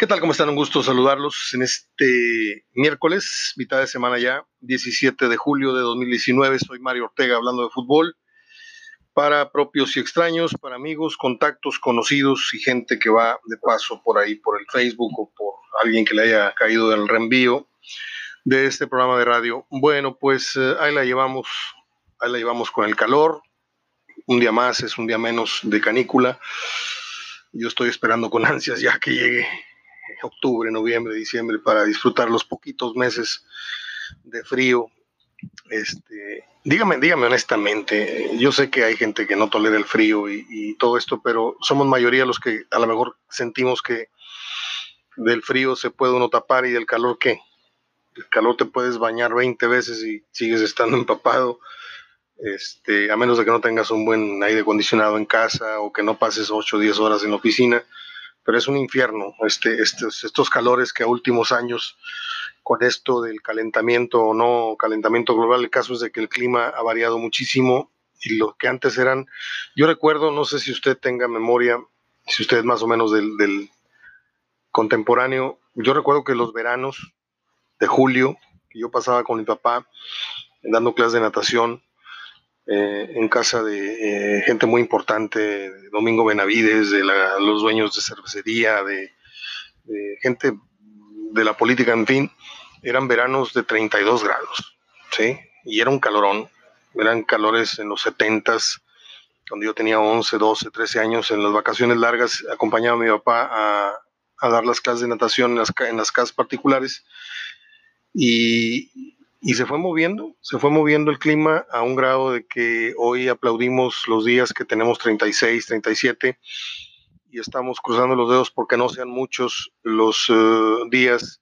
¿Qué tal? ¿Cómo están? Un gusto saludarlos en este miércoles, mitad de semana ya, 17 de julio de 2019. Soy Mario Ortega hablando de fútbol para propios y extraños, para amigos, contactos, conocidos y gente que va de paso por ahí, por el Facebook o por alguien que le haya caído del reenvío de este programa de radio. Bueno, pues eh, ahí la llevamos, ahí la llevamos con el calor. Un día más es un día menos de canícula. Yo estoy esperando con ansias ya que llegue octubre, noviembre, diciembre, para disfrutar los poquitos meses de frío. Este, dígame, dígame honestamente, yo sé que hay gente que no tolera el frío y, todo esto, pero somos mayoría los que a lo mejor sentimos que del frío se puede uno tapar y del calor qué. El calor te puedes bañar 20 veces y sigues estando empapado. Este, a menos de que no tengas un buen aire acondicionado en casa o que no pases 8 o 10 horas en la oficina pero es un infierno este, estos, estos calores que a últimos años, con esto del calentamiento o no calentamiento global, el caso es de que el clima ha variado muchísimo y lo que antes eran, yo recuerdo, no sé si usted tenga memoria, si usted es más o menos del, del contemporáneo, yo recuerdo que los veranos de julio, que yo pasaba con mi papá dando clases de natación, eh, en casa de eh, gente muy importante, Domingo Benavides, de los dueños de cervecería, de, gente de la política, en fin, eran veranos de 32 grados, ¿sí? Y era un calorón, eran calores en los 70s, cuando yo tenía 11, 12, 13 años, en las vacaciones largas, acompañaba a mi papá a, a dar las clases de natación en las, en las casas particulares. Y, y se fue moviendo, se fue moviendo el clima a un grado de que hoy aplaudimos los días que tenemos 36, 37 y estamos cruzando los dedos porque no sean muchos los eh, días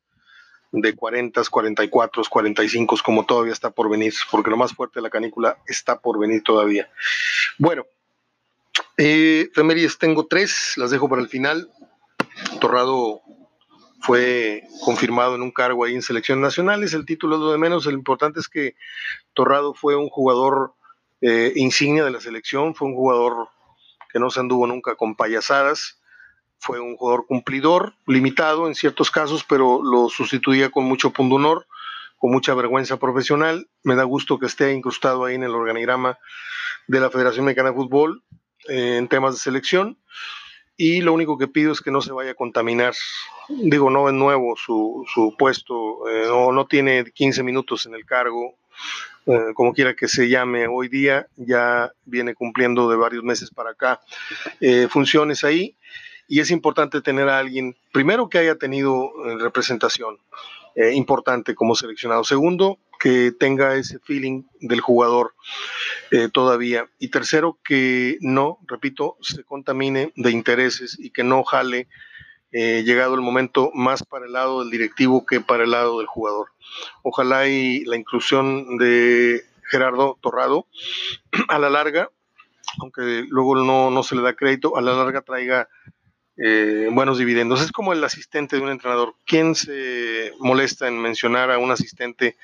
de 40, 44, 45 como todavía está por venir, porque lo más fuerte de la canícula está por venir todavía. Bueno, eh, tengo tres, las dejo para el final. Torrado fue confirmado en un cargo ahí en selecciones nacionales. El título es lo de menos. Lo importante es que Torrado fue un jugador eh, insignia de la selección, fue un jugador que no se anduvo nunca con payasadas, fue un jugador cumplidor, limitado en ciertos casos, pero lo sustituía con mucho honor, con mucha vergüenza profesional. Me da gusto que esté incrustado ahí en el organigrama de la Federación Mexicana de Fútbol eh, en temas de selección y lo único que pido es que no se vaya a contaminar. Digo, no es nuevo su, su puesto, eh, no, no, tiene 15 minutos en el cargo, eh, como quiera que se llame hoy día, ya viene cumpliendo de varios meses para acá eh, funciones ahí y es importante tener a alguien, primero que haya tenido representación importante como seleccionado, segundo que tenga ese feeling del jugador eh, todavía. Y tercero, que no, repito, se contamine de intereses y que no jale, eh, llegado el momento, más para el lado del directivo que para el lado del jugador. Ojalá y la inclusión de Gerardo Torrado a la larga, aunque luego no, no se le da crédito, a la larga traiga eh, buenos dividendos. Es como el asistente de un entrenador. ¿Quién se molesta en mencionar a un asistente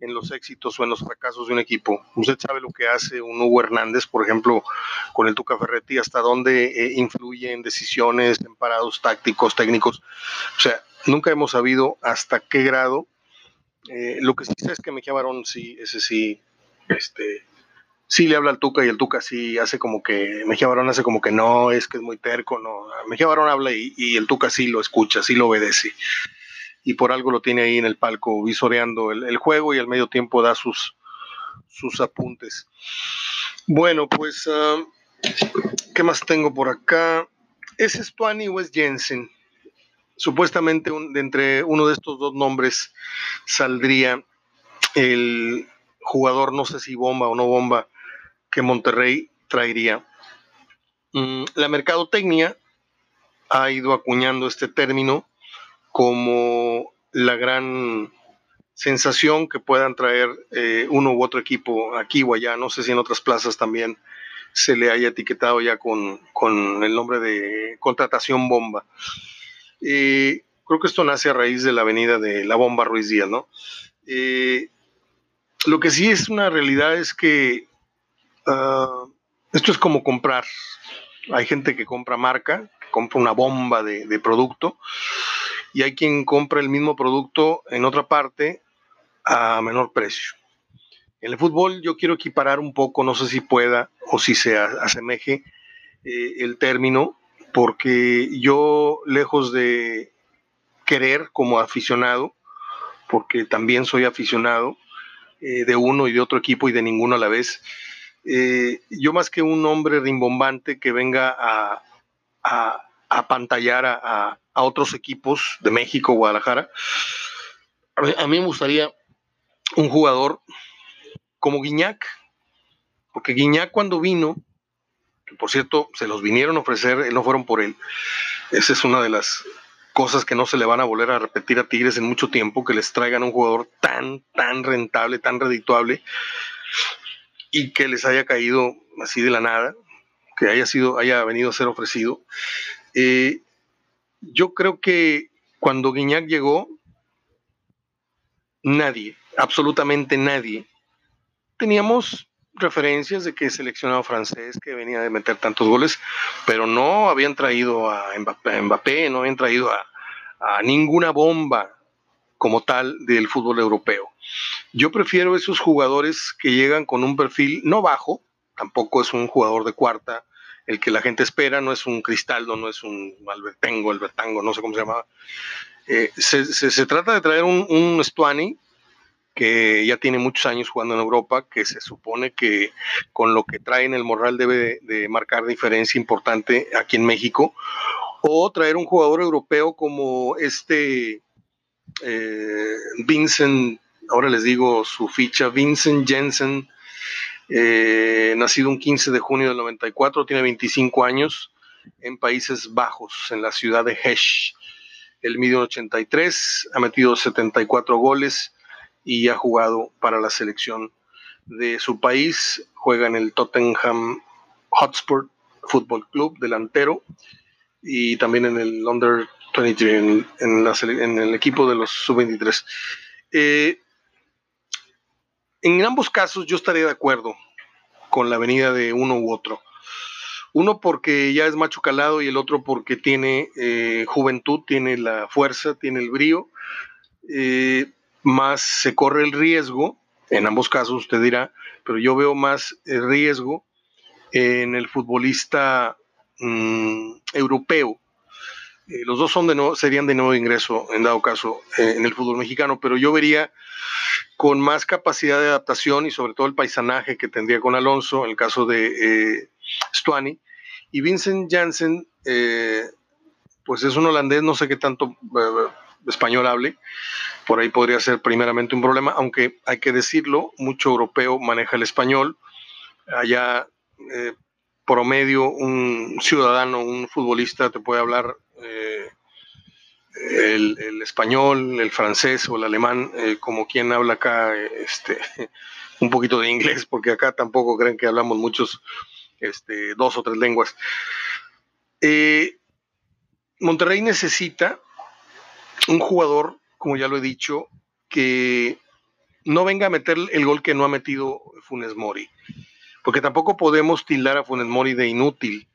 en los éxitos o en los fracasos de un equipo? Usted sabe lo que hace un Hugo Hernández, por ejemplo, con el Tuca Ferretti, hasta dónde eh, influye en decisiones, en parados tácticos, técnicos. O sea, nunca hemos sabido hasta qué grado. Eh, lo que sí sé es que Mejía Barón, sí, ese sí, este, sí le habla al Tuca y el Tuca sí hace como que, Mejía Barón hace como que no, es que es muy terco, no. Mejía Barón habla y, el Tuca sí lo escucha, sí lo obedece. Y por algo lo tiene ahí en el palco visoreando el, juego y al medio tiempo da sus, sus apuntes. Bueno, pues, ah, ¿qué más tengo por acá? ¿Es Stuani o es Jensen? Supuestamente de entre uno de estos dos nombres saldría el jugador, no sé si bomba o no bomba, que Monterrey traería. Mm, la mercadotecnia ha ido acuñando este término como la gran sensación que puedan traer eh, uno u otro equipo aquí o allá. No sé si en otras plazas también se le haya etiquetado ya con, el nombre de contratación bomba. Eh, creo que esto nace a raíz de la avenida de la bomba Ruiz Díaz, ¿no? Eh, lo que sí es una realidad es que Ah, esto es como comprar. Hay gente que compra marca, compra una bomba de, producto y hay quien compra el mismo producto en otra parte a menor precio. En el fútbol yo quiero equiparar un poco, no sé si pueda o si se asemeje eh, el término, porque yo lejos de querer como aficionado, porque también soy aficionado eh, de uno y de otro equipo y de ninguno a la vez, eh, yo más que un hombre rimbombante que venga a, a, pantallar a, otros equipos de México, Guadalajara, a mí, me gustaría un jugador como Guiñac, porque Guiñac cuando vino, que por cierto se los vinieron a ofrecer, no fueron por él, esa es una de las cosas que no se le van a volver a repetir a Tigres en mucho tiempo, que les traigan un jugador tan, tan rentable, tan redituable, y que les haya caído así de la nada, que haya sido, haya venido a ser ofrecido. Eh, yo creo que cuando Guiñac llegó, nadie, absolutamente nadie, teníamos referencias de que seleccionado francés que venía de meter tantos goles, pero no habían traído a Mbappé, no habían traído a, a ninguna bomba como tal del fútbol europeo. Yo prefiero esos jugadores que llegan con un perfil no bajo, tampoco es un jugador de cuarta, el que la gente espera, no es un Cristaldo, no es un Albertengo, Albertango, no sé cómo se llamaba. Eh, se, trata de traer un, un Stuani que ya tiene muchos años jugando en Europa, que se supone que con lo que trae en el moral debe de, marcar diferencia importante aquí en México, o traer un jugador europeo como este eh, Vincent, ahora les digo su ficha, Vincent Jensen, eh, nacido un 15 de junio del 94, tiene 25 años en Países Bajos, en la ciudad de Hesch. El mide 83, ha metido 74 goles y ha jugado para la selección de su país. Juega en el Tottenham Hotspur Football Club, delantero, y también en el Under 23, en, el equipo de los sub-23. Eh, en ambos casos yo estaría de acuerdo con la venida de uno u otro. Uno porque ya es macho calado y el otro porque tiene eh, juventud, tiene la fuerza, tiene el brío. Eh, más se corre el riesgo, en ambos casos usted dirá, pero yo veo más el riesgo en el futbolista mm, europeo. Eh, los dos son de nuevo, serían de nuevo ingreso, en dado caso, en el fútbol mexicano, pero yo vería con más capacidad de adaptación y sobre todo el paisanaje que tendría con Alonso, en el caso de eh, Stuani. Y Vincent Janssen, eh, pues es un holandés, no sé qué tanto eh, español hable, por ahí podría ser primeramente un problema, aunque hay que decirlo, mucho europeo maneja el español. Allá, promedio, un ciudadano, un futbolista te puede hablar el, español, el francés o el alemán, eh, como quien habla acá, este, un poquito de inglés, porque acá tampoco creen que hablamos muchos, este, dos o tres lenguas. Eh, Monterrey necesita un jugador, como ya lo he dicho, que no venga a meter el gol que no ha metido Funes Mori, porque tampoco podemos tildar a Funes Mori de inútil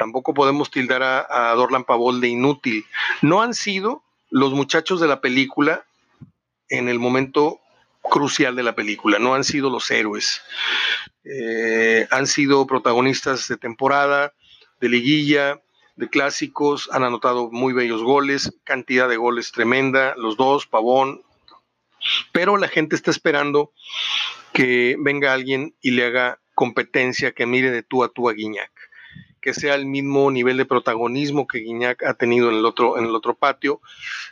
tampoco podemos tildar a, Dorlan Pavol de inútil. No han sido los muchachos de la película en el momento crucial de la película, no han sido los héroes. Eh, han sido protagonistas de temporada, de liguilla, de clásicos, han anotado muy bellos goles, cantidad de goles tremenda, los dos, Pavón, pero la gente está esperando que venga alguien y le haga competencia, que mire de tú a tú a Guiñac que sea el mismo nivel de protagonismo que Guiñac ha tenido en el otro, en el otro patio,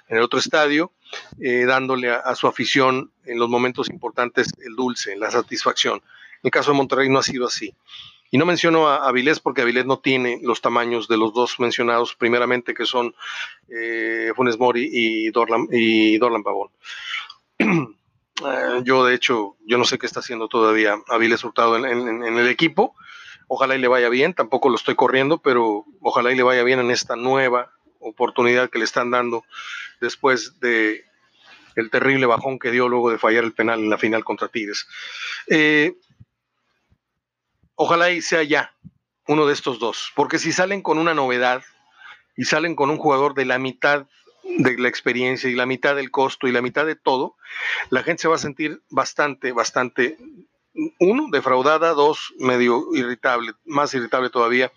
en el otro estadio, eh, dándole a, su afición en los momentos importantes el dulce, la satisfacción. En el caso de Monterrey no ha sido así. Y no menciono a Avilés porque Avilés no tiene los tamaños de los dos mencionados primeramente, que son eh, Funes Mori y Dorlan, y Pavón. Eh, yo, de hecho, yo no sé qué está haciendo todavía Avilés Hurtado en el equipo, Ojalá y le vaya bien, tampoco lo estoy corriendo, pero ojalá y le vaya bien en esta nueva oportunidad que le están dando después de el terrible bajón que dio luego de fallar el penal en la final contra Tigres. Eh, ojalá y sea ya uno de estos dos, porque si salen con una novedad y salen con un jugador de la mitad de la experiencia y la mitad del costo y la mitad de todo, la gente se va a sentir bastante, bastante, uno, defraudada, dos, medio irritable, más irritable todavía,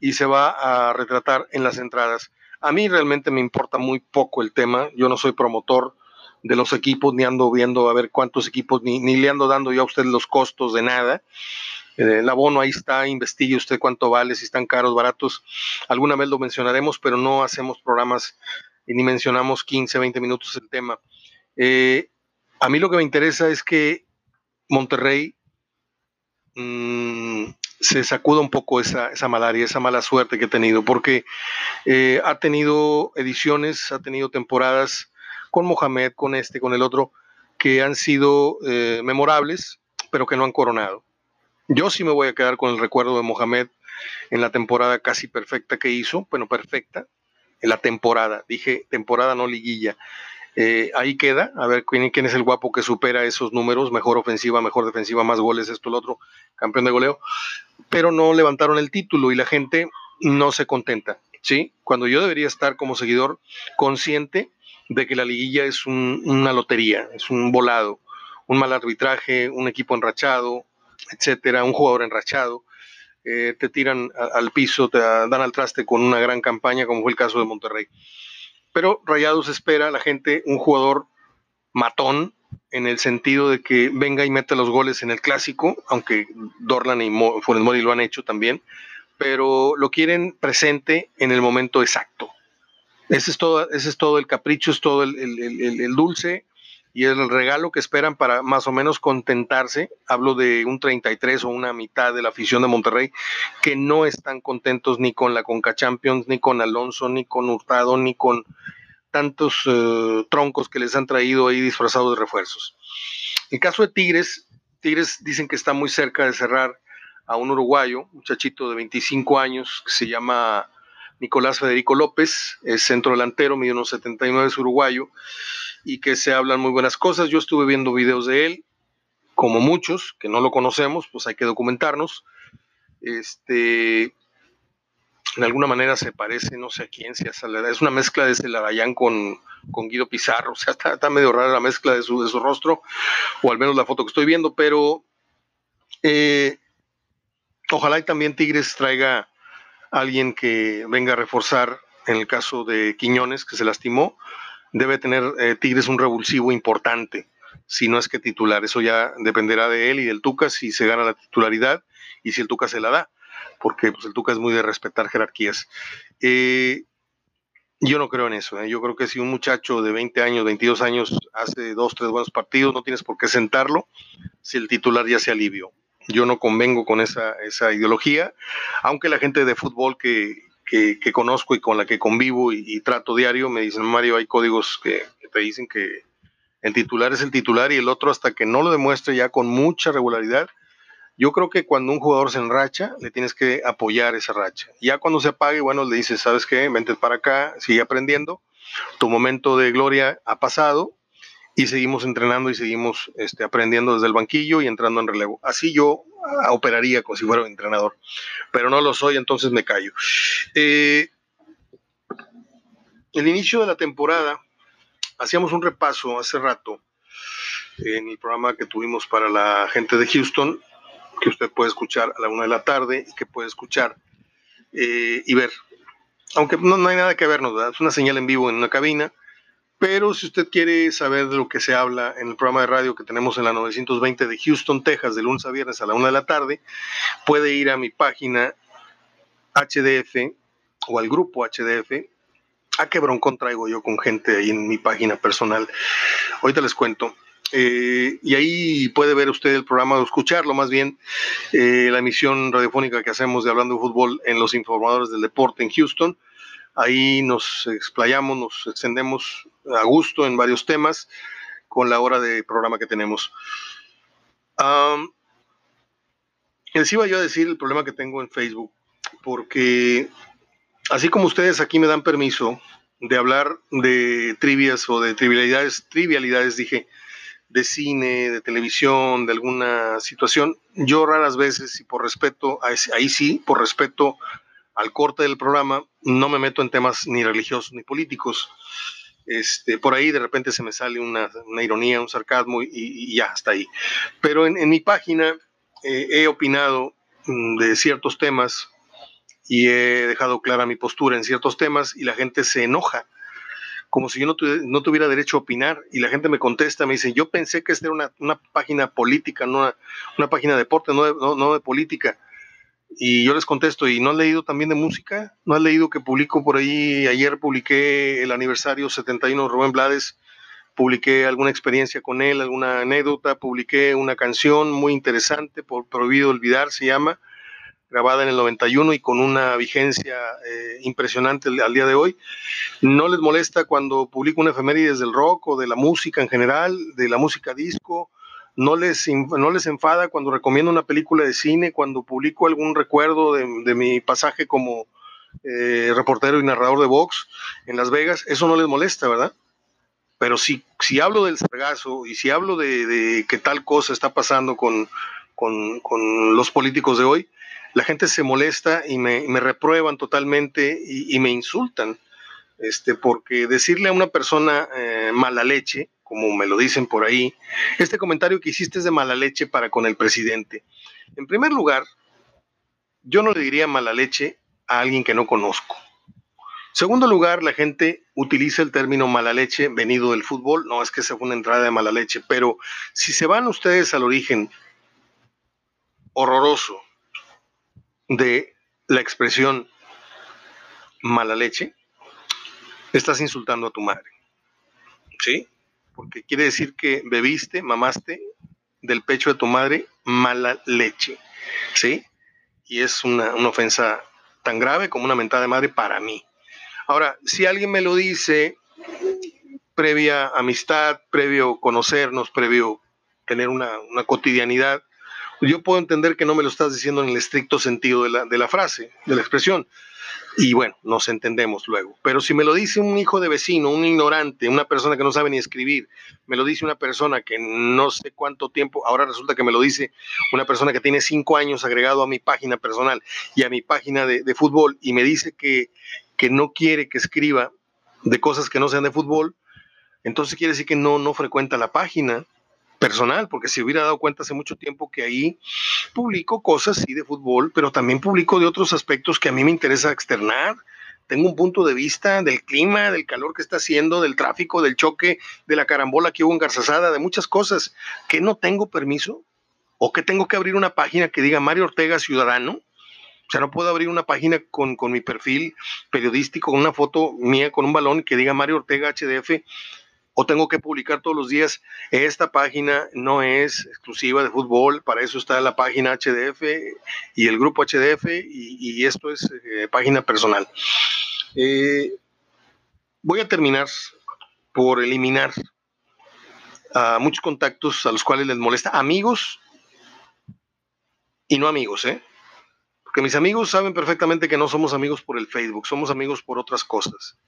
y se va a retratar en las entradas. A mí realmente me importa muy poco el tema, yo no soy promotor de los equipos, ni ando viendo a ver cuántos equipos, ni, ni le ando dando yo a usted los costos de nada. Eh, el abono ahí está, investigue usted cuánto vale, si están caros, baratos. Alguna vez lo mencionaremos, pero no hacemos programas y ni mencionamos 15, 20 minutos el tema. Eh, a mí lo que me interesa es que Monterrey mmm, se sacuda un poco esa, esa, malaria, esa mala suerte que ha tenido, porque eh, ha tenido ediciones, ha tenido temporadas con Mohamed, con este, con el otro, que han sido eh, memorables, pero que no han coronado. Yo sí me voy a quedar con el recuerdo de Mohamed en la temporada casi perfecta que hizo, bueno, perfecta, en la temporada, dije temporada, no liguilla. Eh, ahí queda, a ver quién, quién, es el guapo que supera esos números, mejor ofensiva, mejor defensiva, más goles, esto, el otro, campeón de goleo, pero no levantaron el título y la gente no se contenta, ¿sí? Cuando yo debería estar como seguidor consciente de que la liguilla es un, una lotería, es un volado, un mal arbitraje, un equipo enrachado, etcétera, un jugador enrachado, eh, te tiran al piso, te dan al traste con una gran campaña, como fue el caso de Monterrey. Pero Rayados espera a la gente un jugador matón, en el sentido de que venga y meta los goles en el clásico, aunque Dorlan y Mo, Funes Mori lo han hecho también, pero lo quieren presente en el momento exacto. Ese es todo, ese es todo el capricho, es todo el, el, dulce y el regalo que esperan para más o menos contentarse. Hablo de un 33 o una mitad de la afición de Monterrey que no están contentos ni con la Conca Champions, ni con Alonso, ni con Hurtado, ni con tantos uh, troncos que les han traído ahí disfrazados de refuerzos. En caso de Tigres, Tigres dicen que está muy cerca de cerrar a un uruguayo, un muchachito de 25 años que se llama Nicolás Federico López, es centro delantero, mide unos 79, es uruguayo, y que se hablan muy buenas cosas. Yo estuve viendo videos de él, como muchos, que no lo conocemos, pues hay que documentarnos. Este, de alguna manera se parece, no sé a quién, si es una mezcla de Celarayán con, con Guido Pizarro, o sea, está, está, medio rara la mezcla de su, de su rostro, o al menos la foto que estoy viendo, pero eh, ojalá y también Tigres traiga alguien que venga a reforzar en el caso de Quiñones, que se lastimó, debe tener eh, Tigres un revulsivo importante, si no es que titular. Eso ya dependerá de él y del Tuca si se gana la titularidad y si el Tuca se la da, porque pues, el Tuca es muy de respetar jerarquías. Eh, yo no creo en eso. ¿eh? Yo creo que si un muchacho de 20 años, 22 años hace dos, tres buenos partidos, no tienes por qué sentarlo si el titular ya se alivió. Yo no convengo con esa, esa ideología, aunque la gente de fútbol que, que, conozco y con la que convivo y, y, trato diario me dicen, Mario, hay códigos que, que te dicen que el titular es el titular y el otro hasta que no lo demuestre ya con mucha regularidad. Yo creo que cuando un jugador se enracha, le tienes que apoyar esa racha. Ya cuando se apague, bueno, le dices, ¿sabes qué? Vente para acá, sigue aprendiendo. Tu momento de gloria ha pasado y seguimos entrenando y seguimos este, aprendiendo desde el banquillo y entrando en relevo. Así yo uh, operaría como si fuera un entrenador, pero no lo soy, entonces me callo. Eh, el inicio de la temporada, hacíamos un repaso hace rato en el programa que tuvimos para la gente de Houston, que usted puede escuchar a la una de la tarde y que puede escuchar eh, y ver. Aunque no, no, hay nada que ver, ¿no? es una señal en vivo en una cabina pero si usted quiere saber de lo que se habla en el programa de radio que tenemos en la 920 de Houston, Texas, de lunes a viernes a la una de la tarde, puede ir a mi página HDF o al grupo HDF. ¿A qué broncón traigo yo con gente ahí en mi página personal? Ahorita les cuento. Eh, y ahí puede ver usted el programa o escucharlo más bien, eh, la emisión radiofónica que hacemos de Hablando de Fútbol en los informadores del deporte en Houston. Ahí nos explayamos, nos extendemos a gusto en varios temas con la hora de programa que tenemos. Um, les iba yo a decir el problema que tengo en Facebook, porque así como ustedes aquí me dan permiso de hablar de trivias o de trivialidades, trivialidades dije, de cine, de televisión, de alguna situación, yo raras veces, y por respeto, ahí sí, por respeto al corte del programa, no me meto en temas ni religiosos ni políticos. Este, por ahí de repente se me sale una, ironía, un sarcasmo y, ya, hasta ahí. Pero en, mi página eh, he opinado mm, de ciertos temas y he dejado clara mi postura en ciertos temas y la gente se enoja, como si yo no, tuviera derecho a opinar y la gente me contesta, me dice, yo pensé que esta era una, página política, no una, página de deporte, no de, no, de política. Y yo les contesto, ¿y no has leído también de música? ¿No has leído que publico por ahí? Ayer publiqué el aniversario 71 de Rubén Blades, publiqué alguna experiencia con él, alguna anécdota, publiqué una canción muy interesante, por Prohibido Olvidar se llama, grabada en el 91 y con una vigencia eh, impresionante al día de hoy. No les molesta cuando publico una efemérides del rock o de la música en general, de la música disco. No les, no les enfada cuando recomiendo una película de cine, cuando publico algún recuerdo de, mi pasaje como eh, reportero y narrador de box en Las Vegas. Eso no les molesta, ¿verdad? Pero si, si hablo del sargazo y si hablo de, de que tal cosa está pasando con, con, con los políticos de hoy, la gente se molesta y me, reprueban totalmente y, me insultan, este, porque decirle a una persona eh, mala leche, como me lo dicen por ahí, este comentario que hiciste es de mala leche para con el presidente. En primer lugar, yo no le diría mala leche a alguien que no conozco. Segundo lugar, la gente utiliza el término mala leche venido del fútbol. No es que sea una entrada de mala leche, pero si se van ustedes al origen horroroso de la expresión mala leche, estás insultando a tu madre. ¿Sí? Porque quiere decir que bebiste, mamaste del pecho de tu madre mala leche. ¿Sí? Y es una, una ofensa tan grave como una mentada de madre para mí. Ahora, si alguien me lo dice previa amistad, previo conocernos, previo tener una, una cotidianidad, yo puedo entender que no me lo estás diciendo en el estricto sentido de la, de la frase, de la expresión. Y bueno, nos entendemos luego. Pero si me lo dice un hijo de vecino, un ignorante, una persona que no sabe ni escribir, me lo dice una persona que no sé cuánto tiempo, ahora resulta que me lo dice una persona que tiene cinco años agregado a mi página personal y a mi página de, de fútbol y me dice que, que no quiere que escriba de cosas que no sean de fútbol, entonces quiere decir que no, no frecuenta la página personal, porque se hubiera dado cuenta hace mucho tiempo que ahí publico cosas, sí, de fútbol, pero también publico de otros aspectos que a mí me interesa externar. Tengo un punto de vista del clima, del calor que está haciendo, del tráfico, del choque, de la carambola que hubo en Garzazada, de muchas cosas que no tengo permiso o que tengo que abrir una página que diga Mario Ortega Ciudadano. O sea, no puedo abrir una página con, con mi perfil periodístico, una foto mía con un balón que diga Mario Ortega HDF o tengo que publicar todos los días. Esta página no es exclusiva de fútbol, para eso está la página HDF y el grupo HDF y, esto es eh, página personal. Eh, voy a terminar por eliminar a muchos contactos a los cuales les molesta, amigos y no amigos, ¿eh? Porque mis amigos saben perfectamente que no somos amigos por el Facebook, somos amigos por otras cosas.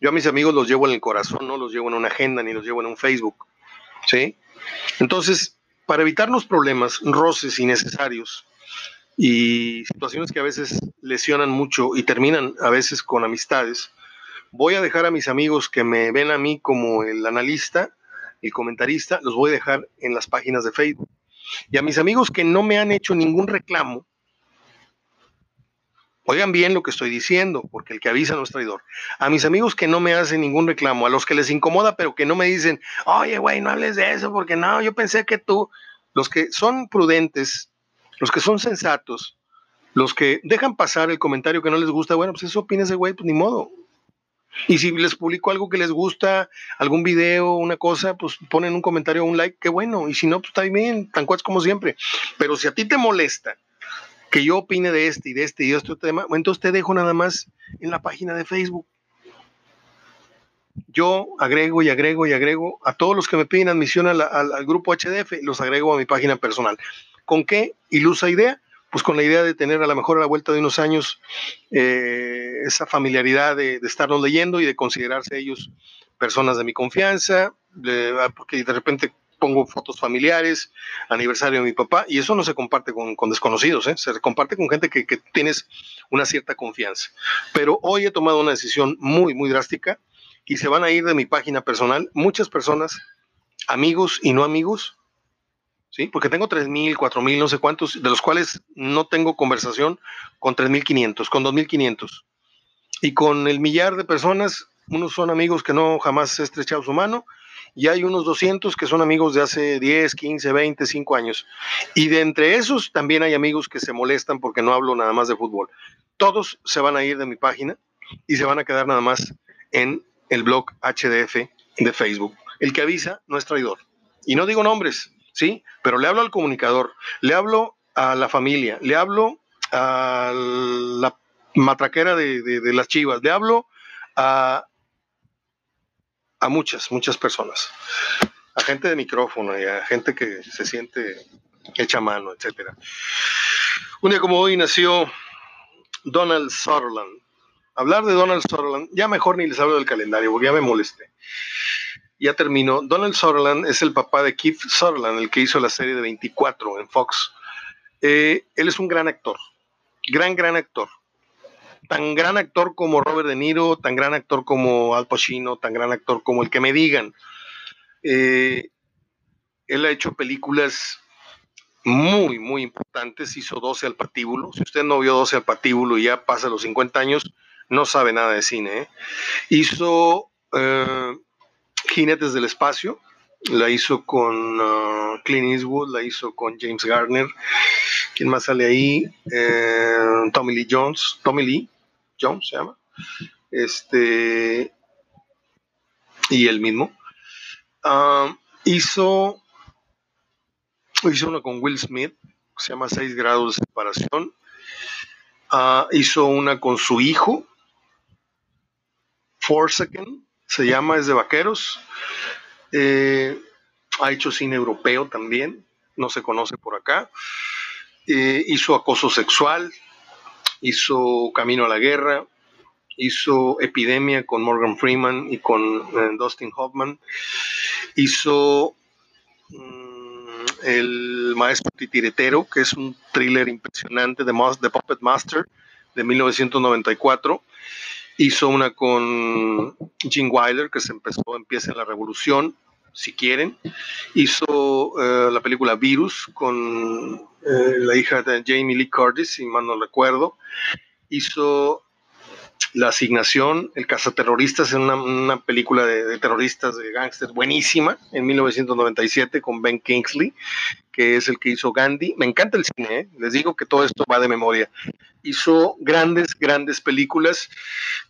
Yo a mis amigos los llevo en el corazón, no los llevo en una agenda ni los llevo en un Facebook. ¿Sí? Entonces, para evitarnos problemas, roces innecesarios y situaciones que a veces lesionan mucho y terminan a veces con amistades, voy a dejar a mis amigos que me ven a mí como el analista, el comentarista, los voy a dejar en las páginas de Facebook. Y a mis amigos que no me han hecho ningún reclamo, Oigan bien lo que estoy diciendo, porque el que avisa no es traidor. A mis amigos que no me hacen ningún reclamo, a los que les incomoda, pero que no me dicen, oye, güey, no hables de eso, porque no, yo pensé que tú, los que son prudentes, los que son sensatos, los que dejan pasar el comentario que no les gusta, bueno, pues eso opina ese güey, pues ni modo. Y si les publico algo que les gusta, algún video, una cosa, pues ponen un comentario un like, qué bueno. Y si no, pues está bien, tan cuates como siempre. Pero si a ti te molesta que yo opine de este y de este y de este tema, entonces te dejo nada más en la página de Facebook. Yo agrego y agrego y agrego a todos los que me piden admisión al, grupo HDF, los agrego a mi página personal. ¿Con qué ilusa idea? Pues con la idea de tener a lo mejor a la vuelta de unos años eh, esa familiaridad de, de, estarnos leyendo y de considerarse ellos personas de mi confianza, porque de repente pongo fotos familiares, aniversario de mi papá, y eso no se comparte con, desconocidos, ¿eh? se comparte con gente que, tienes una cierta confianza. Pero hoy he tomado una decisión muy, muy drástica y se van a ir de mi página personal muchas personas, amigos y no amigos, ¿sí? Porque tengo 3.000, 4.000, no sé cuántos, de los cuales no tengo conversación con 3.500, con 2.500. Y con el millar de personas, unos son amigos que no jamás he estrechado su mano, y hay unos 200 que son amigos de hace 10, 15, 20, 5 años. Y de entre esos también hay amigos que se molestan porque no hablo nada más de fútbol. Todos se van a ir de mi página y se van a quedar nada más en el blog HDF de Facebook. El que avisa no es traidor. Y no digo nombres, ¿sí? Pero le hablo al comunicador, le hablo a la familia, le hablo a la matraquera de, las chivas, le hablo a, a muchas, muchas personas, a gente de micrófono y a gente que se siente hecha mano, etc. Un día como hoy nació Donald Sutherland, hablar de Donald Sutherland, ya mejor ni les hablo del calendario, porque ya me molesté. Ya terminó. Donald Sutherland es el papá de Keith Sutherland, el que hizo la serie de 24 en Fox. Eh, él es un gran actor, gran, gran actor. Tan gran actor como Robert De Niro, tan gran actor como Al Pacino, tan gran actor como el que me digan. Eh, él ha hecho películas muy, muy importantes. Hizo 12 al patíbulo. Si usted no vio 12 al patíbulo y ya pasa los 50 años, no sabe nada de cine. ¿eh? Hizo eh, Jinetes del Espacio, la hizo con uh, Clint Eastwood, la hizo con James Garner. ¿Quién más sale ahí? Eh, Tommy Lee Jones, Tommy Lee Jones se llama. Este. Y él mismo. Hizo. Hizo una con Will Smith, se llama Seis grados de separación. Ah, hizo una con su hijo, Forsaken, se llama, es de vaqueros. Eh, ha hecho cine europeo también, no se conoce por acá. Eh, hizo acoso sexual, hizo Camino a la Guerra, hizo Epidemia con Morgan Freeman y con eh, Dustin Hoffman, hizo mm, El Maestro Titiretero, que es un thriller impresionante de The Puppet Master de 1994 Hizo una con Gene Wilder, que se empezó, empieza en la revolución, si quieren. Hizo eh, la película Virus con eh, la hija de Jamie Lee Curtis, si mal no recuerdo. Hizo La Asignación, El Cazaterroristas, una, una película de, terroristas, de gángsters, buenísima, en 1997 con Ben Kingsley, que es el que hizo Gandhi. Me encanta el cine, ¿eh? les digo que todo esto va de memoria. Hizo grandes, grandes películas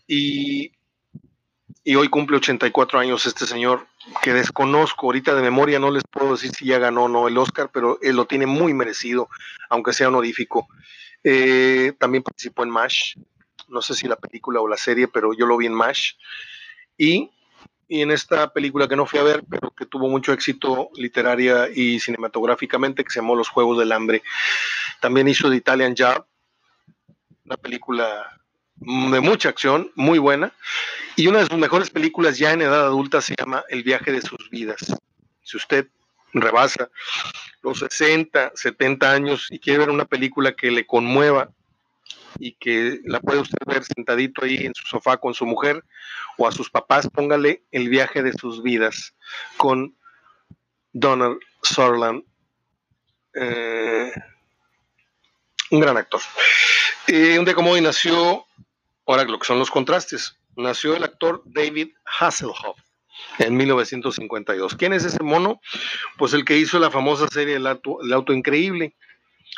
y, y hoy cumple 84 años este señor que desconozco ahorita de memoria, no les puedo decir si ya ganó o no el Oscar, pero él lo tiene muy merecido, aunque sea honorífico. Eh, también participó en MASH, no sé si la película o la serie, pero yo lo vi en MASH. Y, y en esta película que no fui a ver, pero que tuvo mucho éxito literaria y cinematográficamente, que se llamó Los Juegos del Hambre. También hizo The Italian Job, una película de mucha acción, muy buena. Y una de sus mejores películas ya en edad adulta se llama El viaje de sus vidas. Si usted rebasa los 60, 70 años y quiere ver una película que le conmueva y que la puede usted ver sentadito ahí en su sofá con su mujer o a sus papás, póngale El viaje de sus vidas con Donald Sutherland. Eh, un gran actor. Eh, un día como hoy nació Ahora, lo que son los contrastes. Nació el actor David Hasselhoff en 1952. ¿Quién es ese mono? Pues el que hizo la famosa serie El Auto, Increíble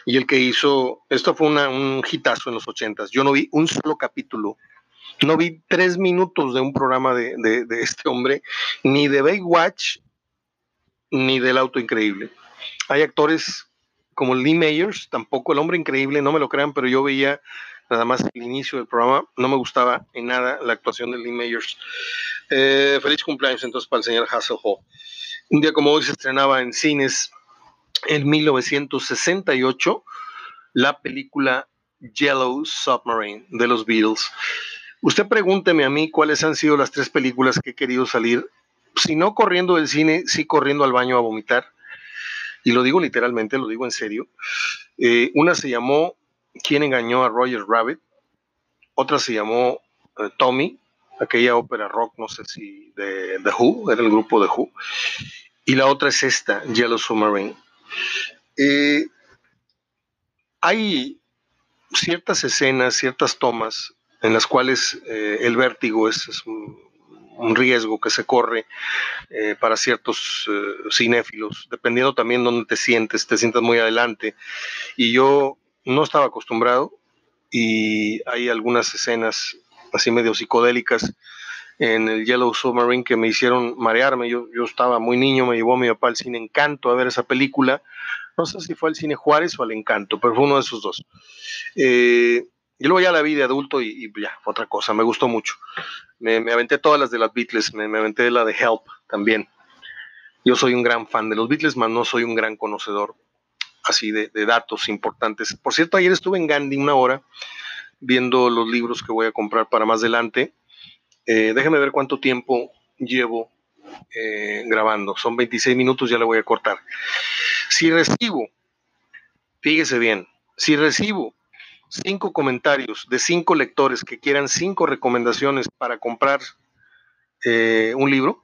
y el que hizo, esto fue un hitazo en los 80 Yo no vi un solo capítulo, no vi tres minutos de un programa de, de este hombre, ni de Baywatch, ni del Auto Increíble. Hay actores como Lee Mayers, tampoco el hombre increíble, no me lo crean, pero yo veía nada más el inicio del programa. No me gustaba en nada la actuación de Lee Mayers. Eh, feliz cumpleaños entonces para el señor Hasselhoff. Un día como hoy se estrenaba en cines en 1968 la película Yellow Submarine de los Beatles. Usted pregúnteme a mí cuáles han sido las tres películas que he querido salir, si no corriendo del cine, sí corriendo al baño a vomitar. Y lo digo literalmente, lo digo en serio. Eh, una se llamó ¿Quién engañó a Roger Rabbit? Otra se llamó eh, Tommy aquella ópera rock, no sé si de The Who, era el grupo The Who. Y la otra es esta, Yellow Submarine. Eh, hay ciertas escenas, ciertas tomas en las cuales el vértigo es, riesgo que se corre eh, para ciertos cinéfilos, dependiendo también dónde te sientes, te sientas muy adelante. Y yo no estaba acostumbrado y hay algunas escenas así medio psicodélicas en el Yellow Submarine que me hicieron marearme. Yo, yo estaba muy niño, me llevó mi papá al cine Encanto a ver esa película. No sé si fue al cine Juárez o al Encanto, pero fue uno de esos dos. Eh, y luego ya la vi de adulto y, ya, otra cosa, me gustó mucho. Me, aventé todas las de las Beatles, me, aventé la de Help también. Yo soy un gran fan de los Beatles, mas no soy un gran conocedor así de, de datos importantes. Por cierto, ayer estuve en Gandhi una hora viendo los libros que voy a comprar para más adelante. Eh, ver cuánto tiempo llevo eh, grabando. Son 26 minutos, ya le voy a cortar. Si recibo, fíjese bien, si recibo cinco comentarios de cinco lectores que quieran cinco recomendaciones para comprar eh, un libro,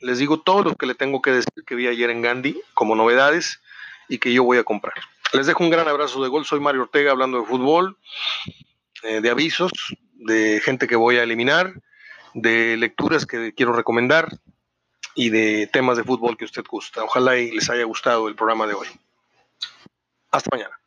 les digo todo lo que le tengo que decir que vi ayer en Gandhi como novedades y que yo voy a comprar. Les dejo un gran abrazo de gol. Soy Mario Ortega hablando de fútbol, eh, de avisos, de gente que voy a eliminar, de lecturas que quiero recomendar y de temas de fútbol que usted gusta. Ojalá y les haya gustado el programa de hoy. Hasta mañana.